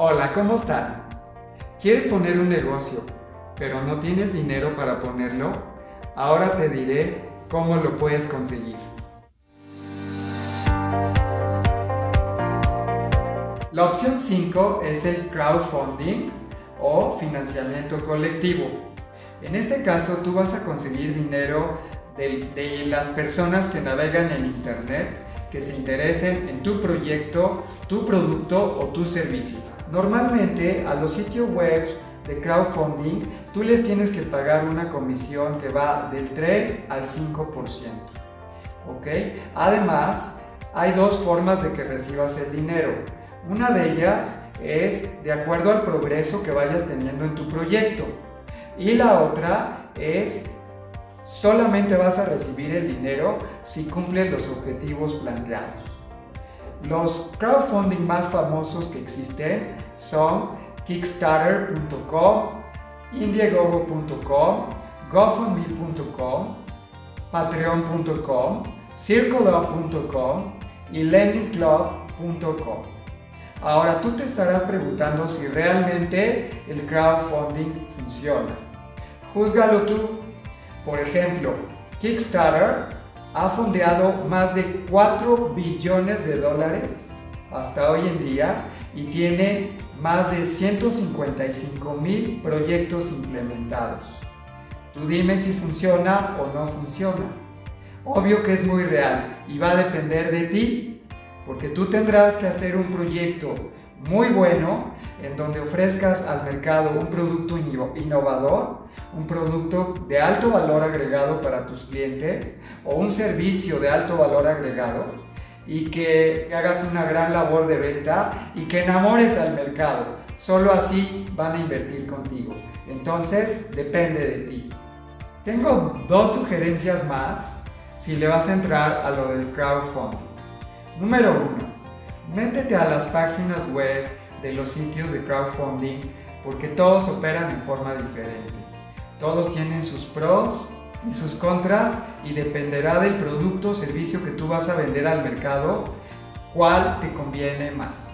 Hola, ¿cómo están? ¿Quieres poner un negocio, pero no tienes dinero para ponerlo? Ahora te diré cómo lo puedes conseguir. La opción 5 es el crowdfunding o financiamiento colectivo. En este caso tú vas a conseguir dinero de, de las personas que navegan en Internet que se interesen en tu proyecto, tu producto o tu servicio. Normalmente a los sitios web de crowdfunding tú les tienes que pagar una comisión que va del 3 al 5%. ¿Ok? Además, hay dos formas de que recibas el dinero. Una de ellas es de acuerdo al progreso que vayas teniendo en tu proyecto. Y la otra es solamente vas a recibir el dinero si cumples los objetivos planteados. Los crowdfunding más famosos que existen son Kickstarter.com, Indiegogo.com, GoFundMe.com, Patreon.com, CircleUp.com y LendingClub.com. Ahora tú te estarás preguntando si realmente el crowdfunding funciona. Júzgalo tú. Por ejemplo, Kickstarter ha fondeado más de 4 billones de dólares hasta hoy en día y tiene más de 155 mil proyectos implementados. Tú dime si funciona o no funciona. Obvio que es muy real y va a depender de ti, porque tú tendrás que hacer un proyecto muy bueno en donde ofrezcas al mercado un producto innovador, un producto de alto valor agregado para tus clientes o un servicio de alto valor agregado y que hagas una gran labor de venta y que enamores al mercado. Solo así van a invertir contigo. Entonces, depende de ti. Tengo dos sugerencias más si le vas a entrar a lo del crowdfunding. Número uno, métete a las páginas web de los sitios de crowdfunding porque todos operan en forma diferente. Todos tienen sus pros y sus contras y dependerá del producto o servicio que tú vas a vender al mercado, cuál te conviene más.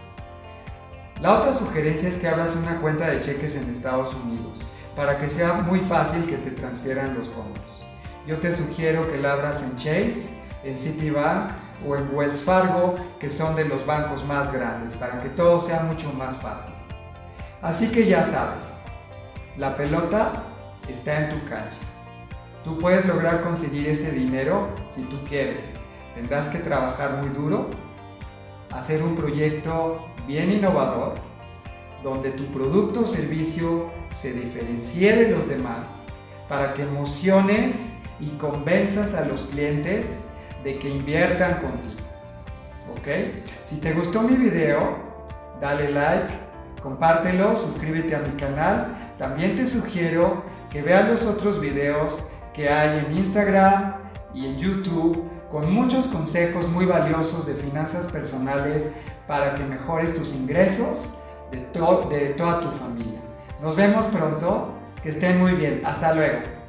La otra sugerencia es que abras una cuenta de cheques en Estados Unidos para que sea muy fácil que te transfieran los fondos. Yo te sugiero que la abras en Chase, en Citibank o en Wells Fargo, que son de los bancos más grandes, para que todo sea mucho más fácil. Así que ya sabes, la pelota está en tu cancha. Tú puedes lograr conseguir ese dinero si tú quieres. Tendrás que trabajar muy duro, hacer un proyecto bien innovador, donde tu producto o servicio se diferencie de los demás, para que emociones y convenzas a los clientes de que inviertan contigo. ¿Ok? Si te gustó mi video, dale like, compártelo, suscríbete a mi canal. También te sugiero que veas los otros videos que hay en Instagram y en YouTube con muchos consejos muy valiosos de finanzas personales para que mejores tus ingresos de, de toda tu familia. Nos vemos pronto, que estén muy bien, hasta luego.